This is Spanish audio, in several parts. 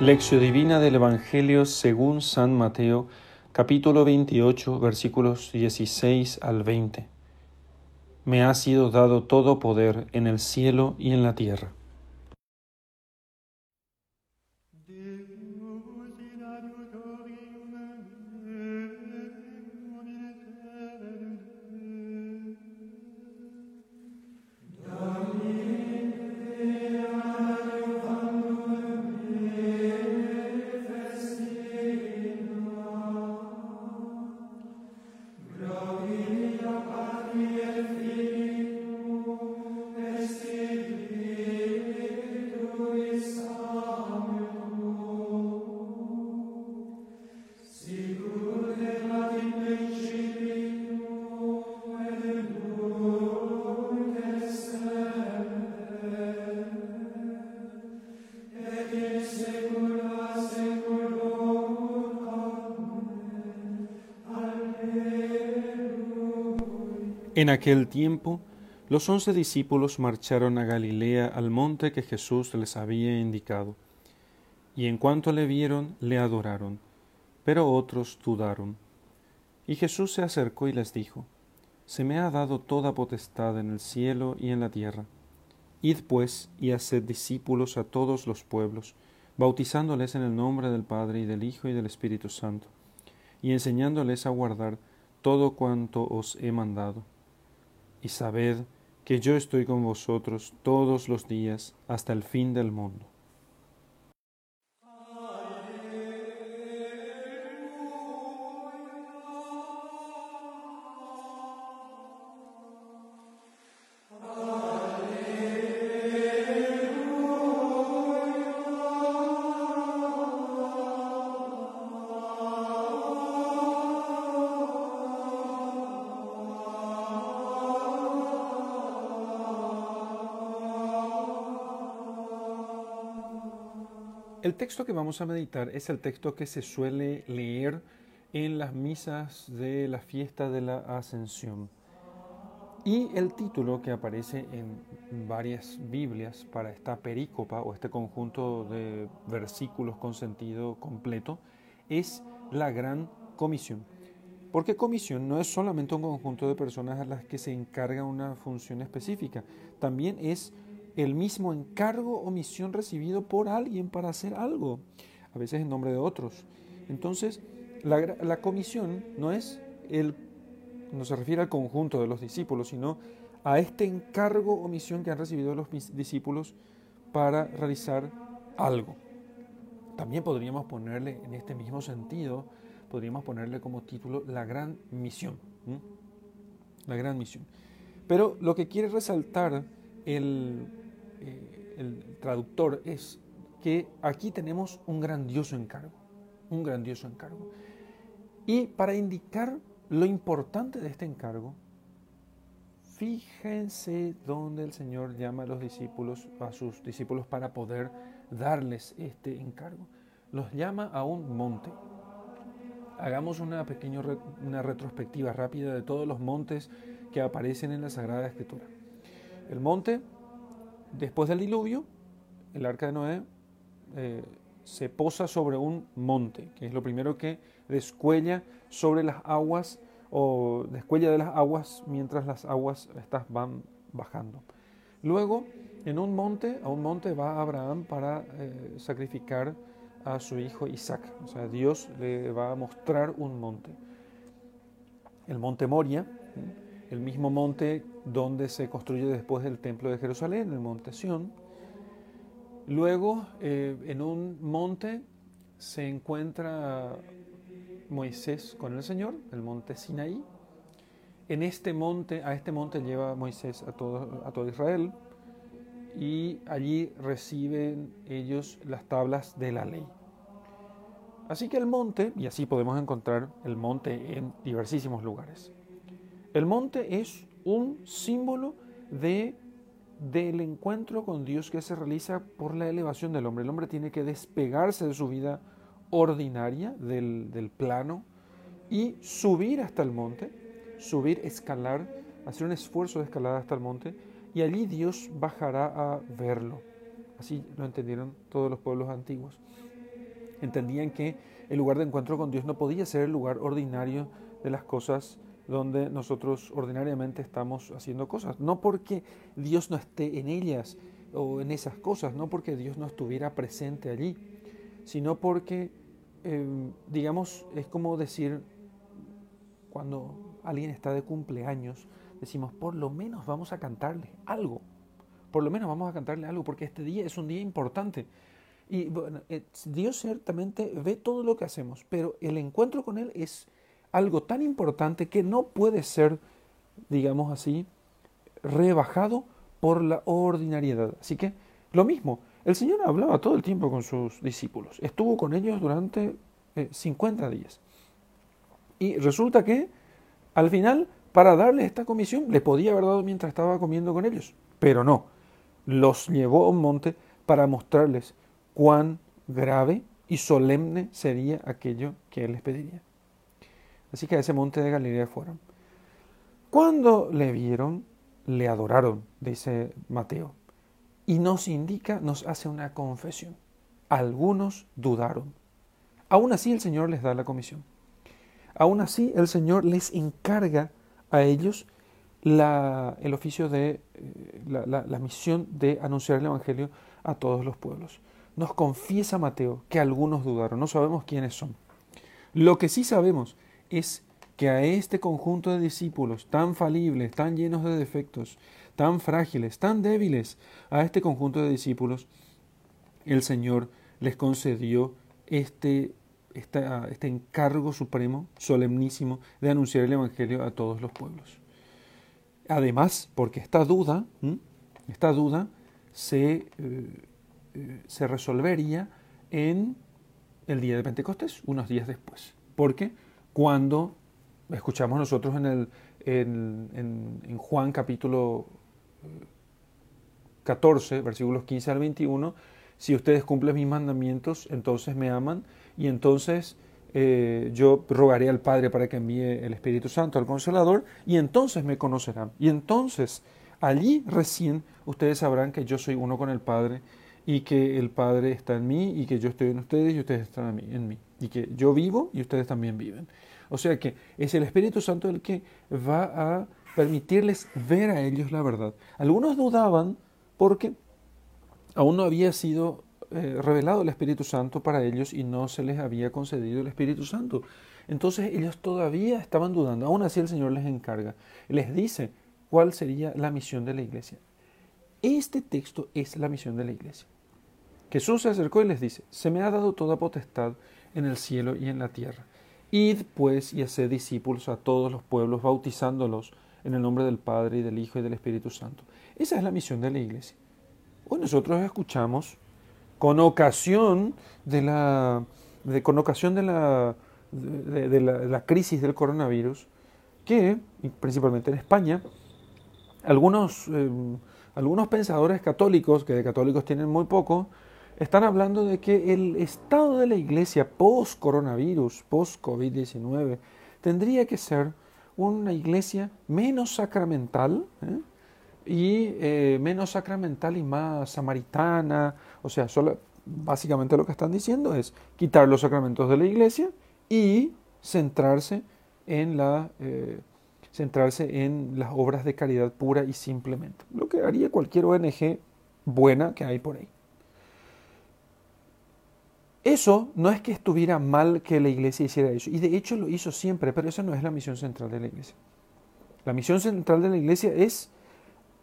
Lección Divina del Evangelio según San Mateo, capítulo 28, versículos 16 al 20. Me ha sido dado todo poder en el cielo y en la tierra. Glory En aquel tiempo, los once discípulos marcharon a Galilea al monte que Jesús les había indicado, y en cuanto le vieron, le adoraron, pero otros dudaron. Y Jesús se acercó y les dijo, Se me ha dado toda potestad en el cielo y en la tierra. Id pues y haced discípulos a todos los pueblos, bautizándoles en el nombre del Padre y del Hijo y del Espíritu Santo, y enseñándoles a guardar todo cuanto os he mandado y sabed que yo estoy con vosotros todos los días hasta el fin del mundo. El texto que vamos a meditar es el texto que se suele leer en las misas de la fiesta de la Ascensión. Y el título que aparece en varias Biblias para esta perícopa o este conjunto de versículos con sentido completo es la Gran Comisión. Porque comisión no es solamente un conjunto de personas a las que se encarga una función específica, también es el mismo encargo o misión recibido por alguien para hacer algo, a veces en nombre de otros. Entonces, la, comisión no es el, no se refiere al conjunto de los discípulos, sino a este encargo o misión que han recibido los discípulos para realizar algo. También podríamos ponerle en este mismo sentido, podríamos ponerle como título la gran misión. La gran misión. Pero lo que quiere resaltar el, eh, el traductor es que aquí tenemos un grandioso encargo, un grandioso encargo. Y para indicar lo importante de este encargo, fíjense dónde el Señor llama a los discípulos, a sus discípulos para poder darles este encargo. Los llama a un monte. Hagamos una pequeña una retrospectiva rápida de todos los montes que aparecen en la Sagrada Escritura. El monte Después del diluvio, el arca de Noé eh, se posa sobre un monte, que es lo primero que descuella sobre las aguas o descuella de las aguas mientras las aguas estas van bajando. Luego, en un monte, a un monte va Abraham para eh, sacrificar a su hijo Isaac. O sea, Dios le va a mostrar un monte. El monte Moria el mismo monte donde se construye después el templo de Jerusalén, el monte Sión. Luego, eh, en un monte se encuentra Moisés con el Señor, el monte Sinaí. En este monte, a este monte lleva Moisés a todo, a todo Israel y allí reciben ellos las tablas de la ley. Así que el monte, y así podemos encontrar el monte en diversísimos lugares. El monte es un símbolo de, del encuentro con Dios que se realiza por la elevación del hombre. El hombre tiene que despegarse de su vida ordinaria, del, del plano, y subir hasta el monte, subir, escalar, hacer un esfuerzo de escalada hasta el monte, y allí Dios bajará a verlo. Así lo entendieron todos los pueblos antiguos. Entendían que el lugar de encuentro con Dios no podía ser el lugar ordinario de las cosas donde nosotros ordinariamente estamos haciendo cosas. No porque Dios no esté en ellas o en esas cosas, no porque Dios no estuviera presente allí, sino porque, em, digamos, es como decir, cuando alguien está de cumpleaños, decimos, por lo menos vamos a cantarle algo, por lo menos vamos a cantarle algo, porque este día es un día importante. Y bueno, eh, Dios ciertamente ve todo lo que hacemos, pero el encuentro con Él es algo tan importante que no puede ser, digamos así, rebajado por la ordinariedad. Así que lo mismo, el Señor hablaba todo el tiempo con sus discípulos, estuvo con ellos durante 50 eh, días. Y resulta que al final, para darles esta comisión, le podía haber dado mientras estaba comiendo con ellos, pero no, los llevó a un monte para mostrarles cuán grave y solemne sería aquello que Él les pediría. Así que a ese monte de Galilea fueron. Cuando le vieron, le adoraron, dice Mateo. Y nos indica, nos hace una confesión. Algunos dudaron. Aún así el Señor les da la comisión. Aún así el Señor les encarga a ellos la, el oficio de eh, la, la misión de anunciar el Evangelio a todos los pueblos. Nos confiesa Mateo que algunos dudaron, no sabemos quiénes son. Lo que sí sabemos es que a este conjunto de discípulos tan falibles, tan llenos de defectos, tan frágiles, tan débiles, a este conjunto de discípulos, el Señor les concedió este, este encargo supremo, solemnísimo, de anunciar el Evangelio a todos los pueblos. Además, porque esta duda, esta duda se, eh, eh, se resolvería en el día de Pentecostés, unos días después. ¿Por qué? Cuando escuchamos nosotros en, el, en, Juan capítulo 14, eh, versículos 15 al 21, si ustedes cumplen mis mandamientos, entonces me aman y entonces eh, yo rogaré al Padre para que envíe el Espíritu Santo, al Consolador, y entonces me conocerán. Y entonces allí recién ustedes sabrán que yo soy uno con el Padre y que el Padre está en mí y que yo estoy en ustedes y ustedes están en mí. Y que yo vivo y ustedes también viven. O sea que es el Espíritu Santo el que va a permitirles ver a ellos la verdad. Algunos dudaban porque aún no había sido eh, revelado el Espíritu Santo para ellos y no se les había concedido el Espíritu Santo. Entonces ellos todavía estaban dudando. Aún así el Señor les encarga. Les dice cuál sería la misión de la iglesia. Este texto es la misión de la iglesia. Jesús se acercó y les dice, se me ha dado toda potestad en el cielo y en la tierra. Id pues y haced discípulos a todos los pueblos, bautizándolos en el nombre del Padre y del Hijo y del Espíritu Santo. Esa es la misión de la iglesia. Hoy nosotros escuchamos con ocasión de la, con ocasión de la, de, la, crisis del coronavirus, que, principalmente en España, algunos, eh, algunos pensadores católicos, que de católicos tienen muy poco, están hablando de que el estado de la iglesia post-coronavirus, post-COVID-19, tendría que ser una iglesia menos sacramental ¿eh? y eh, menos sacramental y más samaritana. O sea, básicamente lo que están diciendo es quitar los sacramentos de la iglesia y centrarse en, eh, centrarse en las obras de caridad pura y simplemente. Lo que haría cualquier ONG buena que hay por ahí. Eso no es que estuviera mal que la iglesia hiciera eso, y de hecho lo hizo siempre, pero esa no es la misión central de la iglesia. La misión central de la iglesia es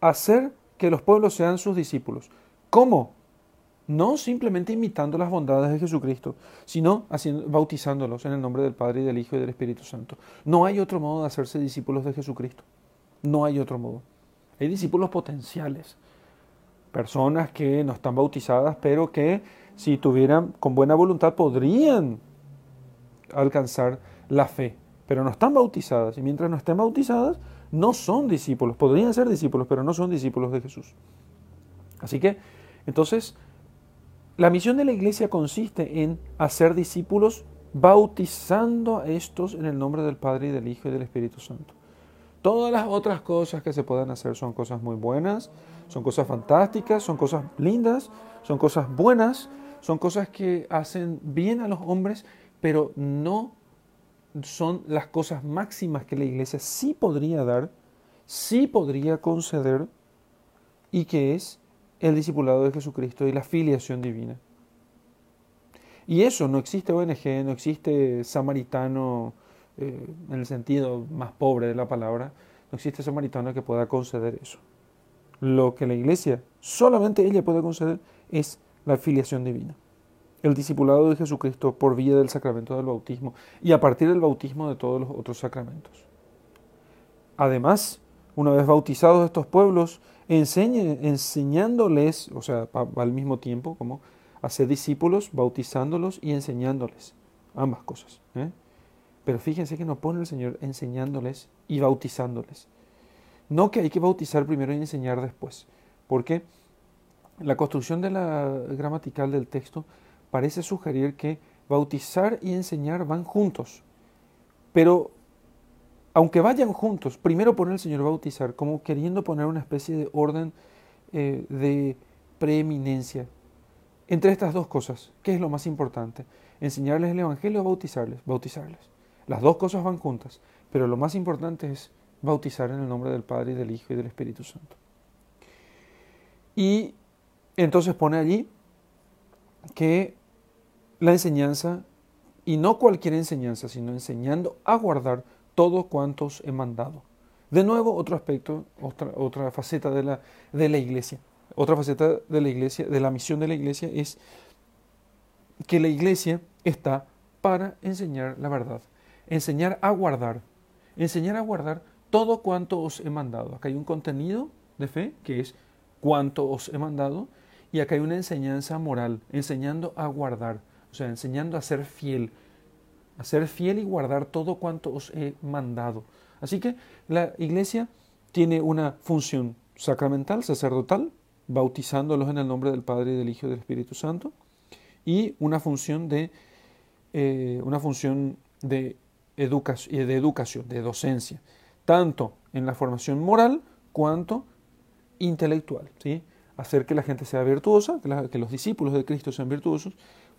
hacer que los pueblos sean sus discípulos. ¿Cómo? No simplemente imitando las bondades de Jesucristo, sino haciendo, bautizándolos en el nombre del Padre y del Hijo y del Espíritu Santo. No hay otro modo de hacerse discípulos de Jesucristo. No hay otro modo. Hay discípulos potenciales, personas que no están bautizadas, pero que si tuvieran con buena voluntad, podrían alcanzar la fe, pero no están bautizadas. Y mientras no estén bautizadas, no son discípulos. Podrían ser discípulos, pero no son discípulos de Jesús. Así que, entonces, la misión de la iglesia consiste en hacer discípulos bautizando a estos en el nombre del Padre y del Hijo y del Espíritu Santo. Todas las otras cosas que se puedan hacer son cosas muy buenas, son cosas fantásticas, son cosas lindas, son cosas buenas, son cosas que hacen bien a los hombres, pero no son las cosas máximas que la iglesia sí podría dar, sí podría conceder, y que es el discipulado de Jesucristo y la filiación divina. Y eso, no existe ONG, no existe samaritano eh, en el sentido más pobre de la palabra, no existe samaritano que pueda conceder eso. Lo que la iglesia, solamente ella puede conceder, es la filiación divina. El discipulado de Jesucristo por vía del sacramento del bautismo y a partir del bautismo de todos los otros sacramentos. Además, una vez bautizados estos pueblos, enseñe, enseñándoles, o sea, al mismo tiempo, como hacer discípulos, bautizándolos y enseñándoles. Ambas cosas. ¿eh? Pero fíjense que no pone el Señor enseñándoles y bautizándoles. No que hay que bautizar primero y enseñar después. Porque la construcción de la gramatical del texto parece sugerir que bautizar y enseñar van juntos. Pero aunque vayan juntos, primero pone el Señor bautizar, como queriendo poner una especie de orden eh, de preeminencia entre estas dos cosas. ¿Qué es lo más importante? ¿Enseñarles el Evangelio o bautizarles? Bautizarles. Las dos cosas van juntas, pero lo más importante es bautizar en el nombre del Padre y del Hijo y del Espíritu Santo. Y entonces pone allí que la enseñanza, y no cualquier enseñanza, sino enseñando a guardar todo cuanto os he mandado. De nuevo, otro aspecto, otra, otra faceta de la, de la iglesia. Otra faceta de la iglesia, de la misión de la iglesia, es que la iglesia está para enseñar la verdad, enseñar a guardar, enseñar a guardar todo cuanto os he mandado. Acá hay un contenido de fe que es cuanto os he mandado y acá hay una enseñanza moral, enseñando a guardar, o sea, enseñando a ser fiel, a ser fiel y guardar todo cuanto os he mandado. Así que la iglesia tiene una función sacramental, sacerdotal, bautizándolos en el nombre del Padre y del Hijo y del Espíritu Santo, y una función de, eh, una función de, educación, de educación, de docencia, tanto en la formación moral cuanto intelectual. ¿sí? Hacer que la gente sea virtuosa, que, los discípulos de Cristo sean virtuosos,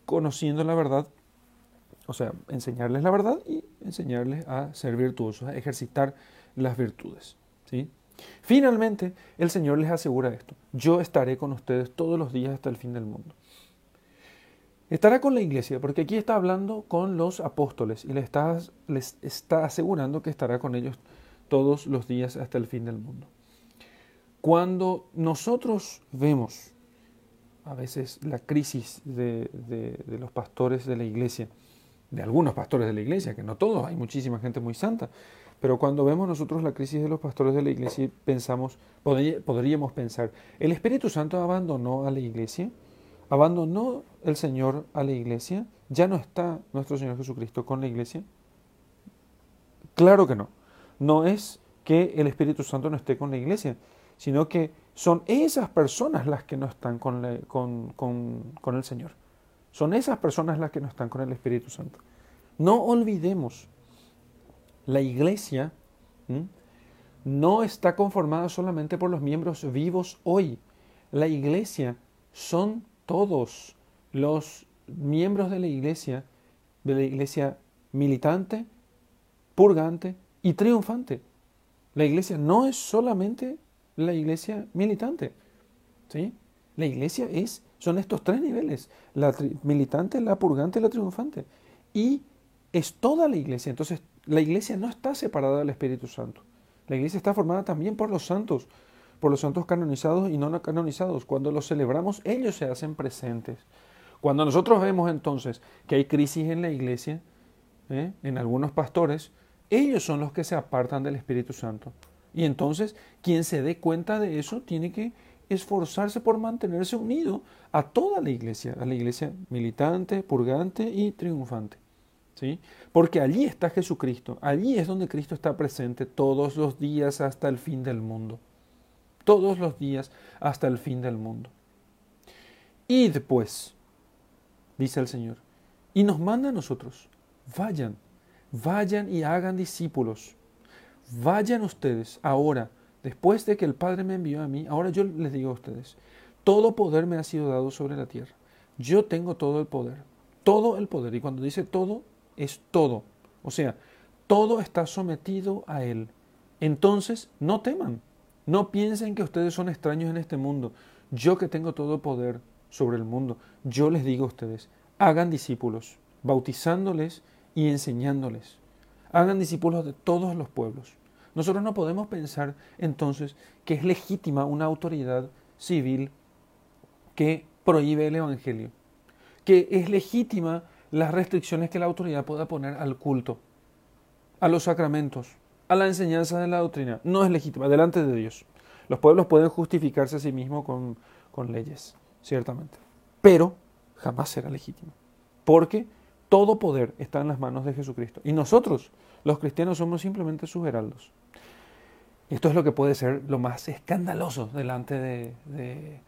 conociendo la verdad o sea, enseñarles la verdad y enseñarles a ser virtuosos, a ejercitar las virtudes. ¿sí? Finalmente, el Señor les asegura esto. Yo estaré con ustedes todos los días hasta el fin del mundo. Estará con la iglesia, porque aquí está hablando con los apóstoles y les está, les está asegurando que estará con ellos todos los días hasta el fin del mundo. Cuando nosotros vemos a veces la crisis de, los pastores de la iglesia, de algunos pastores de la iglesia, que no todos, hay muchísima gente muy santa, pero cuando vemos nosotros la crisis de los pastores de la iglesia, pensamos, podríamos pensar, ¿el Espíritu Santo abandonó a la iglesia? ¿Abandonó el Señor a la iglesia? ¿Ya no está nuestro Señor Jesucristo con la iglesia? Claro que no. No es que el Espíritu Santo no esté con la iglesia, sino que son esas personas las que no están con, con, con el Señor. Son esas personas las que no están con el Espíritu Santo. No olvidemos, la iglesia no está conformada solamente por los miembros vivos hoy. La iglesia son todos los miembros de la iglesia, de la iglesia militante, purgante y triunfante. La iglesia no es solamente la iglesia militante. ¿sí? La iglesia es son estos tres niveles, la militante, la purgante y la triunfante. Y es toda la iglesia. Entonces, la iglesia no está separada del Espíritu Santo. La iglesia está formada también por los santos, por los santos canonizados y no canonizados. Cuando los celebramos, ellos se hacen presentes. Cuando nosotros vemos entonces que hay crisis en la iglesia, ¿eh? en algunos pastores, ellos son los que se apartan del Espíritu Santo. Y entonces, quien se dé cuenta de eso tiene que esforzarse por mantenerse unido a toda la iglesia, a la iglesia militante, purgante y triunfante. ¿sí? Porque allí está Jesucristo, allí es donde Cristo está presente todos los días hasta el fin del mundo. Todos los días hasta el fin del mundo. Id pues, dice el Señor, y nos manda a nosotros, vayan, vayan y hagan discípulos. Vayan ustedes ahora Después de que el Padre me envió a mí, ahora yo les digo a ustedes, todo poder me ha sido dado sobre la tierra. yo tengo todo el poder, todo el poder. Y cuando dice todo, es todo. O sea, todo está sometido a Él. Entonces, no teman, no piensen que ustedes son extraños en este mundo. Yo que tengo todo poder sobre el mundo, yo les digo a ustedes, hagan discípulos, bautizándoles y enseñándoles. Hagan discípulos de todos los pueblos. Nosotros no podemos pensar entonces que es legítima una autoridad civil que prohíbe el Evangelio, que es legítima las restricciones que la autoridad pueda poner al culto, a los sacramentos, a la enseñanza de la doctrina. No es legítima delante de Dios. Los pueblos pueden justificarse a sí mismos con, con leyes, ciertamente, pero jamás será legítima, porque todo poder está en las manos de Jesucristo. Y nosotros, los cristianos, somos simplemente sus heraldos. Esto es lo que puede ser lo más escandaloso delante de,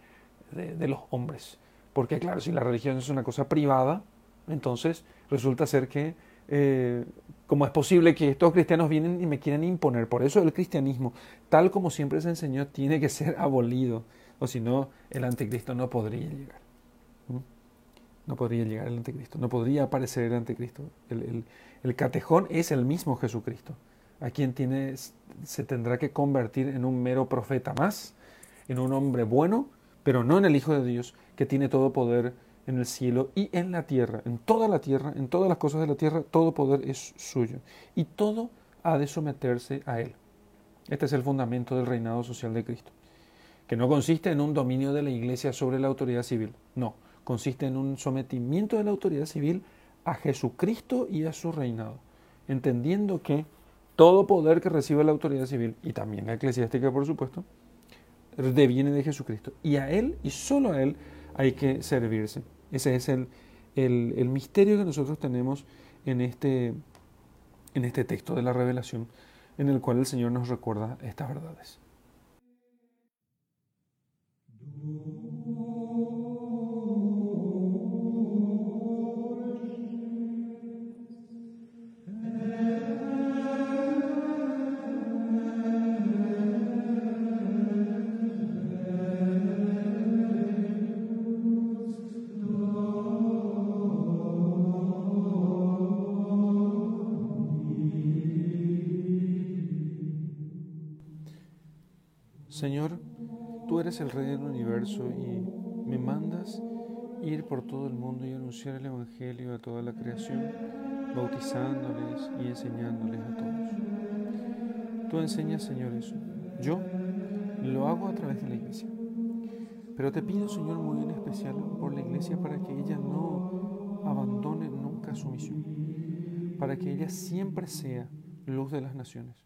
los hombres. Porque claro, si la religión es una cosa privada, entonces resulta ser que, eh, como es posible que estos cristianos vienen y me quieren imponer, por eso el cristianismo, tal como siempre se enseñó, tiene que ser abolido, o si no, el anticristo no podría llegar. No podría llegar el anticristo, no podría aparecer el anticristo. El, el, catejón es el mismo Jesucristo, a quien tiene, se tendrá que convertir en un mero profeta más, en un hombre bueno, pero no en el Hijo de Dios, que tiene todo poder en el cielo y en la tierra, en toda la tierra, en todas las cosas de la tierra, todo poder es suyo. Y todo ha de someterse a Él. Este es el fundamento del reinado social de Cristo, que no consiste en un dominio de la Iglesia sobre la autoridad civil, no, consiste en un sometimiento de la autoridad civil a Jesucristo y a su reinado, entendiendo que todo poder que recibe la autoridad civil, y también la eclesiástica por supuesto, deviene de Jesucristo. Y a Él y solo a Él hay que servirse. Ese es el, el, misterio que nosotros tenemos en este, en este texto de la revelación, en el cual el Señor nos recuerda estas verdades. Señor, tú eres el Rey del universo y me mandas ir por todo el mundo y anunciar el Evangelio a toda la creación, bautizándoles y enseñándoles a todos. Tú enseñas, Señor, eso. Yo lo hago a través de la iglesia. Pero te pido, Señor, muy en especial por la iglesia para que ella no abandone nunca su misión, para que ella siempre sea luz de las naciones,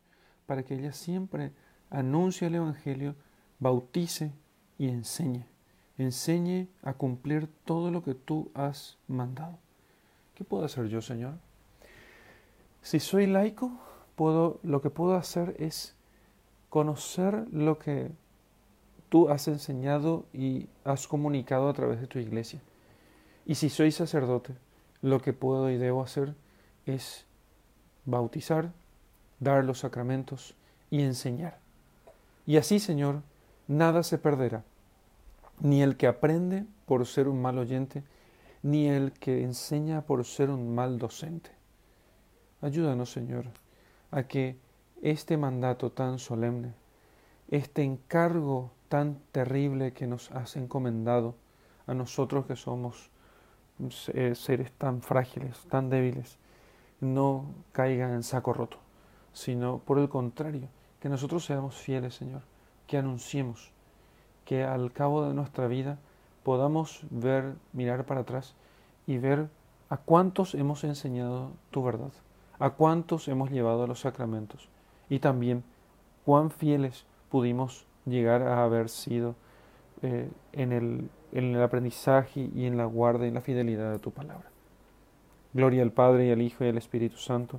para que ella siempre anuncie el Evangelio, bautice y enseñe. Enseñe a cumplir todo lo que tú has mandado. ¿Qué puedo hacer yo, Señor? Si soy laico, puedo, lo que puedo hacer es conocer lo que tú has enseñado y has comunicado a través de tu iglesia. Y si soy sacerdote, lo que puedo y debo hacer es bautizar, dar los sacramentos y enseñar. Y así, Señor, nada se perderá, ni el que aprende por ser un mal oyente, ni el que enseña por ser un mal docente. Ayúdanos, Señor, a que este mandato tan solemne, este encargo tan terrible que nos has encomendado a nosotros que somos eh, seres tan frágiles, tan débiles, no caiga en saco roto, sino por el contrario, que nosotros seamos fieles, Señor, que anunciemos, que al cabo de nuestra vida podamos ver, mirar para atrás y ver a cuántos hemos enseñado tu verdad, a cuántos hemos llevado a los sacramentos y también cuán fieles pudimos llegar a haber sido eh, en, el, en el aprendizaje y en la guarda y la fidelidad de tu palabra. Gloria al Padre y al Hijo y al Espíritu Santo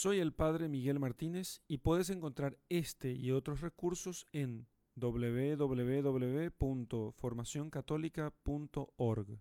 Soy el Padre Miguel Martínez y puedes encontrar este y otros recursos en www.formacioncatólica.org.